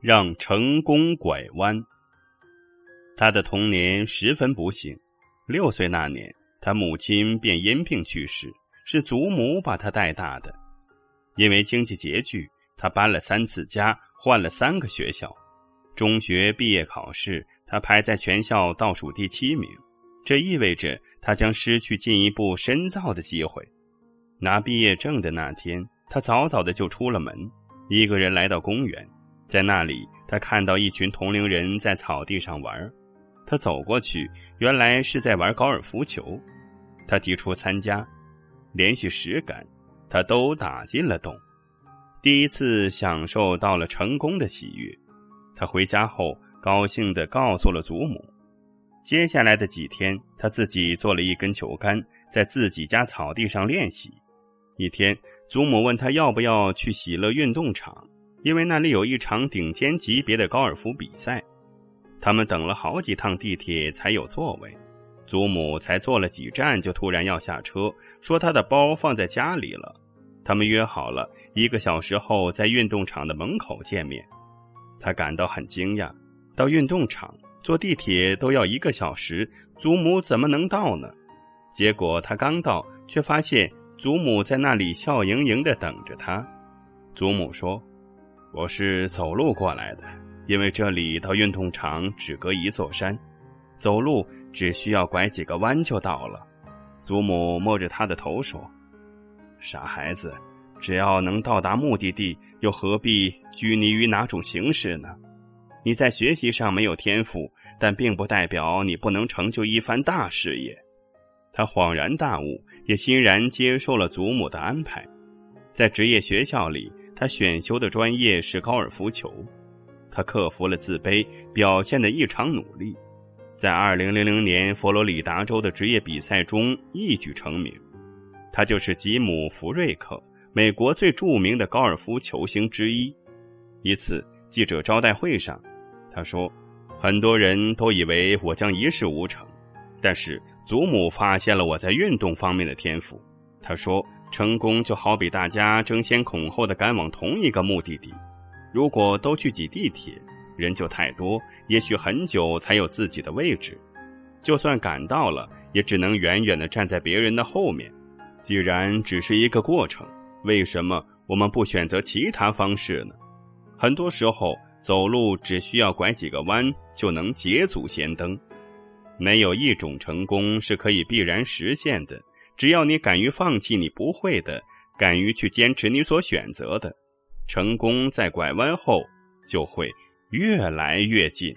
让成功拐弯。他的童年十分不幸，六岁那年，他母亲便因病去世，是祖母把他带大的。因为经济拮据，他搬了三次家，换了三个学校。中学毕业考试，他排在全校倒数第七名，这意味着他将失去进一步深造的机会。拿毕业证的那天，他早早的就出了门，一个人来到公园，在那里，他看到一群同龄人在草地上玩，他走过去，原来是在玩高尔夫球。他提出参加，连续十杆。他都打进了洞，第一次享受到了成功的喜悦。他回家后高兴地告诉了祖母。接下来的几天，他自己做了一根球杆，在自己家草地上练习。一天，祖母问他要不要去喜乐运动场，因为那里有一场顶尖级别的高尔夫比赛。他们等了好几趟地铁才有座位，祖母才坐了几站就突然要下车。说他的包放在家里了，他们约好了一个小时后在运动场的门口见面。他感到很惊讶，到运动场坐地铁都要一个小时，祖母怎么能到呢？结果他刚到，却发现祖母在那里笑盈盈地等着他。祖母说：“我是走路过来的，因为这里到运动场只隔一座山，走路只需要拐几个弯就到了。”祖母摸着他的头说：“傻孩子，只要能到达目的地，又何必拘泥于哪种形式呢？你在学习上没有天赋，但并不代表你不能成就一番大事业。”他恍然大悟，也欣然接受了祖母的安排。在职业学校里，他选修的专业是高尔夫球。他克服了自卑，表现的异常努力。在二零零零年佛罗里达州的职业比赛中一举成名，他就是吉姆·福瑞克，美国最著名的高尔夫球星之一。一次记者招待会上，他说：“很多人都以为我将一事无成，但是祖母发现了我在运动方面的天赋。”他说：“成功就好比大家争先恐后的赶往同一个目的地，如果都去挤地铁。”人就太多，也许很久才有自己的位置。就算赶到了，也只能远远的站在别人的后面。既然只是一个过程，为什么我们不选择其他方式呢？很多时候，走路只需要拐几个弯就能捷足先登。没有一种成功是可以必然实现的。只要你敢于放弃你不会的，敢于去坚持你所选择的，成功在拐弯后就会。越来越近。